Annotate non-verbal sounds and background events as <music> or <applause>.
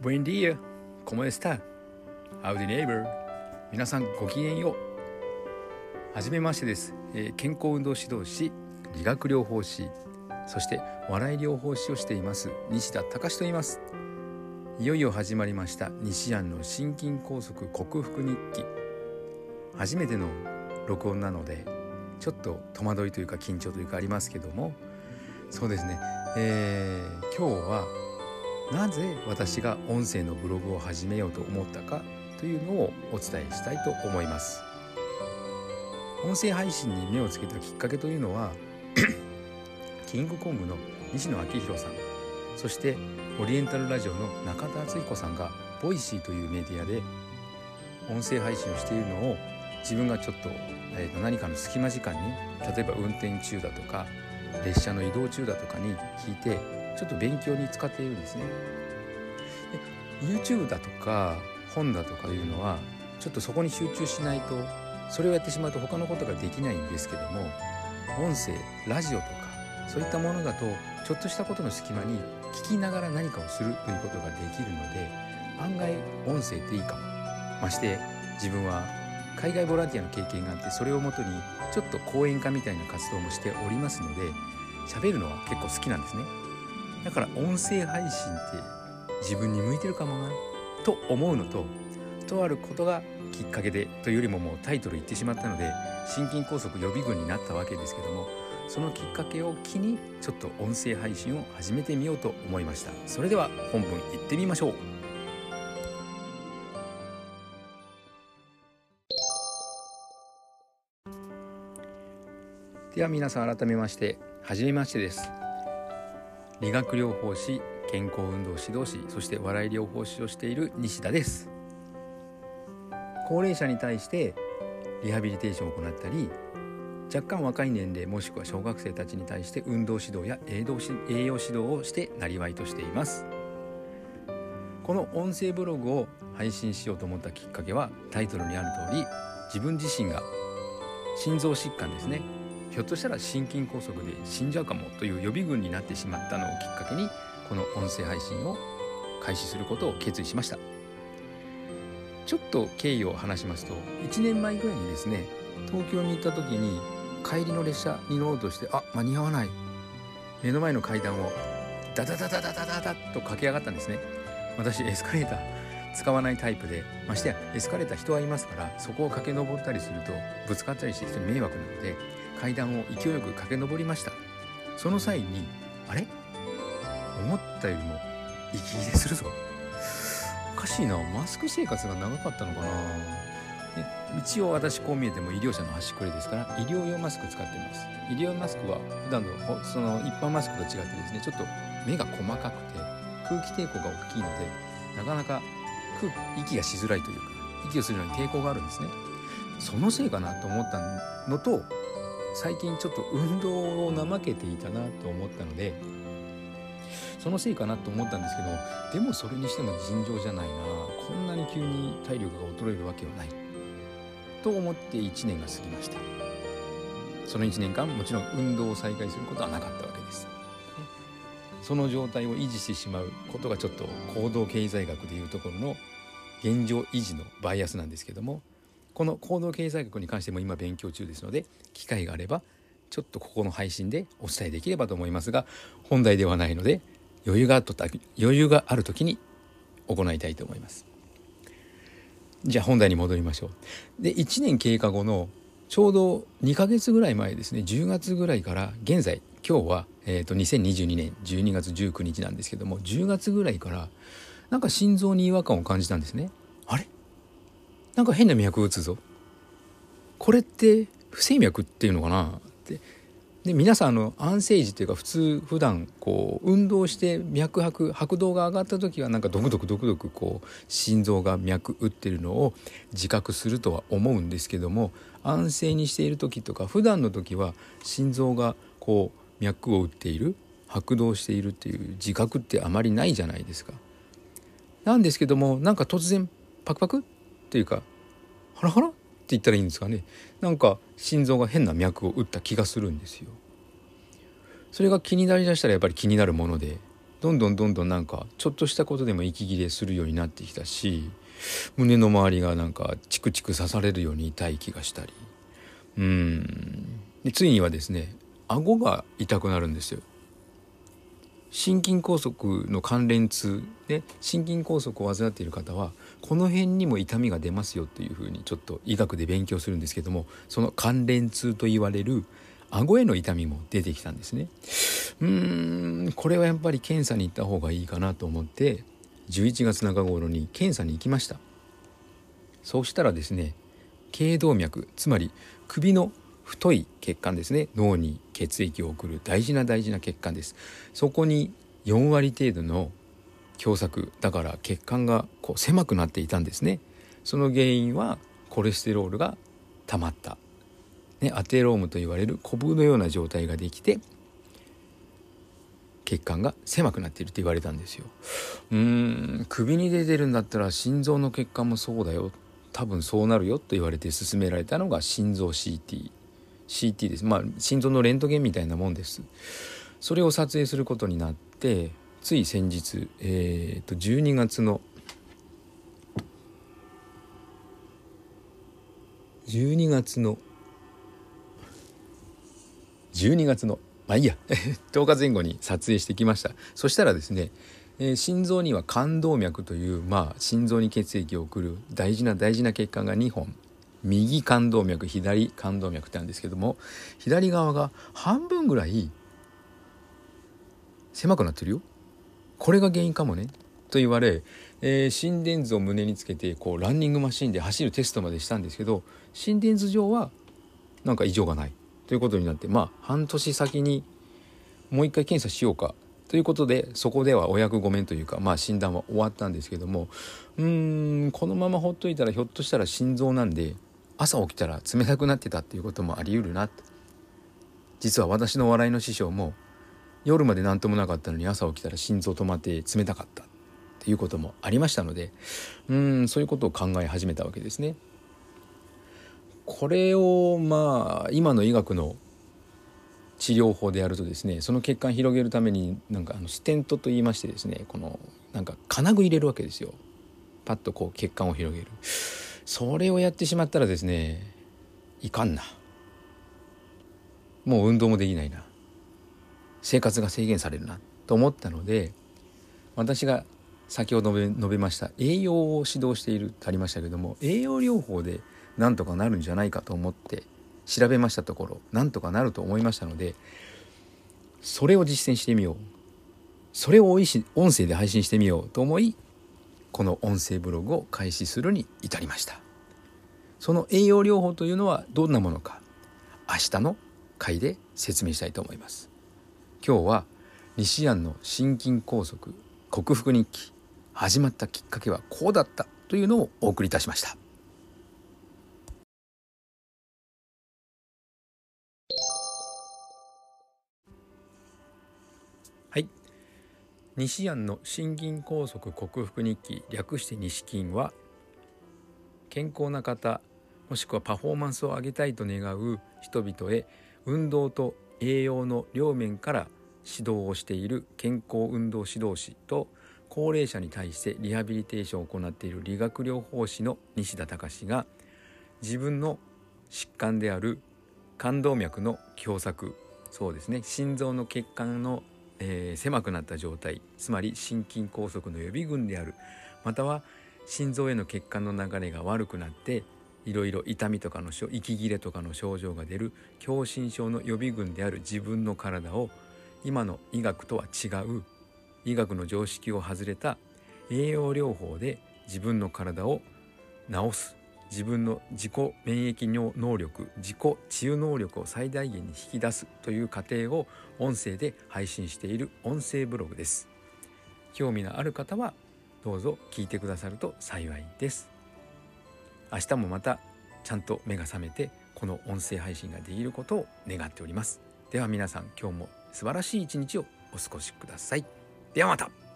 Buen día, ¿cómo está? Howdy neighbor. 皆さんごきげんよう。はじめましてです、えー健康運動指導士理学療法士そして笑い療法士をしています西田隆と言います。いよいよ始まりました西安の心筋梗塞克服日記。初めての録音なのでちょっと戸惑いというか緊張というかありますけども。そうですね、えー今日はなぜ私が音声のブログを始めようと思ったかというのをお伝えしたいと思います。音声配信に目をつけたきっかけというのは <coughs> キングコングの西野亮廣さんそしてオリエンタルラジオの中田敦彦さんが Voicy というメディアで音声配信をしているのを自分がちょっと,、えーと何かの隙間時間に例えば運転中だとか列車の移動中だとかに聞いてちょっと勉強に使っているんですね。で YouTube だとか本だとかいうのはちょっとそこに集中しないとそれをやってしまうと他のことができないんですけども音声ラジオとかそういったものだとちょっとしたことの隙間に聞きながら何かをするということができるので案外音声っていいかも。まして自分は海外ボランティアの経験があってそれをもとにちょっと講演家みたいな活動もしておりますので喋るのは結構好きなんですねだから音声配信って自分に向いてるかもなと思うのととあることがきっかけでというよりももうタイトル言ってしまったので心筋梗塞予備軍になったわけですけどもそのきっかけを機にちょっと音声配信を始めてみようと思いました。それでは本文行ってみましょう。では皆さん改めまして初めましてです。理学療法士健康運動指導士そして笑い療法士をしている西田です。高齢者に対してリハビリテーションを行ったり若干若い年齢もしくは小学生たちに対して運動指導や栄養指導をしてなりわいとしています。この音声ブログを配信しようと思ったきっかけはタイトルにある通り自分自身が心臓疾患ですね。ひょっとしたら心筋梗塞で死んじゃうかもという予備軍になってしまったのをきっかけにこの音声配信を開始することを決意しました。ちょっと経緯を話しますと1年前ぐらいにですね東京に行った時に帰りの列車に乗ろうとしてあ間に合わない。目の前の階段をダダダダダダダダと駆け上がったんですね。私エスカレーター使わないタイプでましてやエスカレーター人はいますからそこを駆け上ったりするとぶつかったりして人に迷惑なので階段を勢いよく駆け上りました。その際にあれ？思ったよりも息切れするぞ。おかしいな。マスク生活が長かったのかな。一応私こう見えても医療者の端くれですから医療用マスク使ってます。医療マスクは普段のその一般マスクと違ってですねちょっと目が細かくて空気抵抗が大きいのでなかなか空息がしづらいというか息をするのに抵抗があるんですね。そのせいかなと思ったのと最近ちょっと運動を怠けていたなと思ったのでそのせいかなと思ったんですけどでもそれにしても尋常じゃないな。こんなに急に体力が衰えるわけはない。と思って1年が過ぎました。その1年間もちろん運動を再開することはなかったわけです。その状態を維持してしまうことがちょっと行動経済学でいうところの現状維持のバイアスなんですけどもこの行動経済学に関しても今勉強中ですので機会があればちょっとここの配信でお伝えできればと思いますが本題ではないので余裕があった余裕がある時に行いたいと思います。じゃあ本題に戻りましょう。で1年経過後のちょうど2ヶ月ぐらい前ですね10月ぐらいから現在今日は、えー、と2022年12月19日なんですけども10月ぐらいからなんか心臓に違和感を感じたんですね。なんか変な脈打つぞこれって不整脈っていうのかなってで皆さんの安静時っていうか普通普段こう運動して脈拍拍動が上がった時はなんかドクドクドクドクこう心臓が脈打ってるのを自覚するとは思うんですけども安静にしている時とか普段の時は心臓がこう脈を打っている拍動しているっていう自覚ってあまりないじゃないですか。なんですけどもなんか突然パクパクっていうかハラハラ？って言ったらいいんですかね。なんか心臓が変な脈を打った気がするんですよ。それが気になりだしたらやっぱり気になるものでどんどんどんどんなんかちょっとしたことでも息切れするようになってきたし胸の周りがなんかチクチク刺されるように痛い気がしたり。うん。でついにはですね顎が痛くなるんですよ。心筋梗塞の関連痛で心筋梗塞を患っている方はこの辺にも痛みが出ますよというふうにちょっと医学で勉強するんですけどもその関連痛と言われる顎への痛みも出てきたんですね。うーんこれはやっぱり検査に行った方がいいかなと思って11月中頃に検査に行きました。そうしたらですね頸動脈つまり首の太い血管ですね。脳に血液を送る大事な大事な血管です。そこに4割程度の狭窄だから血管がこう狭くなっていたんですね。その原因はコレステロールが溜まった、ね、アテロームと言われるコブのような状態ができて血管が狭くなっていると言われたんですよ。うーん首に出てるんだったら心臓の血管もそうだよ。多分そうなるよと言われて勧められたのが心臓 CT CT です。まあ心臓のレントゲンみたいなもんです。それを撮影することになってつい先日えー、と12月の12月の12月のまあいいや <laughs> 10日前後に撮影してきました。そしたらですね、えー、心臓には冠動脈というまあ心臓に血液を送る大事な大事な血管が2本右冠動脈左冠動脈ってあるんですけども左側が半分ぐらい狭くなってるよ。これが原因かもね。と言われ、えー、心電図を胸につけてこうランニングマシンで走るテストまでしたんですけど心電図上はなんか異常がない。ということになってまあ半年先にもう一回検査しようか。ということでそこではお役御免というかまあ診断は終わったんですけどもうーんこのままほっといたらひょっとしたら心臓なんで朝起きたら冷たくなってたっていうこともあり得るな実は私のお笑いの師匠も夜まで何ともなかったのに朝起きたら心臓止まって冷たかったっていうこともありましたのでうんそういうことを考え始めたわけですね。これをまあ今の医学の治療法でやるとですねその血管広げるためになんかあのステントと言いましてですねこのなんか金具入れるわけですよ。パッとこう血管を広げる。それをやってしまったらですねいかんな。もう運動もできないな。生活が制限されるな。と思ったので私が先ほど述べました栄養を指導しているとありましたけども栄養療法でなんとかなるんじゃないかと思って調べましたところなんとかなると思いましたのでそれを実践してみよう。それを音声で配信してみようと思いこの音声ブログを開始するに至りました。その栄養療法というのはどんなものか明日の回で説明したいと思います。今日は西安の心筋梗塞克服日記始まったきっかけはこうだったというのをお送りいたしました。西安の心筋梗塞克服日記略して西筋は健康な方もしくはパフォーマンスを上げたいと願う人々へ運動と栄養の両面から指導をしている健康運動指導士と高齢者に対してリハビリテーションを行っている理学療法士の西田隆が自分の疾患である冠動脈の狭窄そうですね心臓の血管のえー、狭くなった状態つまり心筋梗塞の予備軍である。または心臓への血管の流れが悪くなっていろいろ痛みとかの息切れとかの症状が出る狭心症の予備軍である自分の体を今の医学とは違う医学の常識を外れた栄養療法で自分の体を治す。自分の自己免疫能力自己治癒能力を最大限に引き出すという過程を音声で配信している音声ブログです。興味のある方はどうぞ聞いてくださると幸いです。明日もまたちゃんと目が覚めてこの音声配信ができることを願っております。では皆さん今日も素晴らしい一日をお過ごしください。ではまた。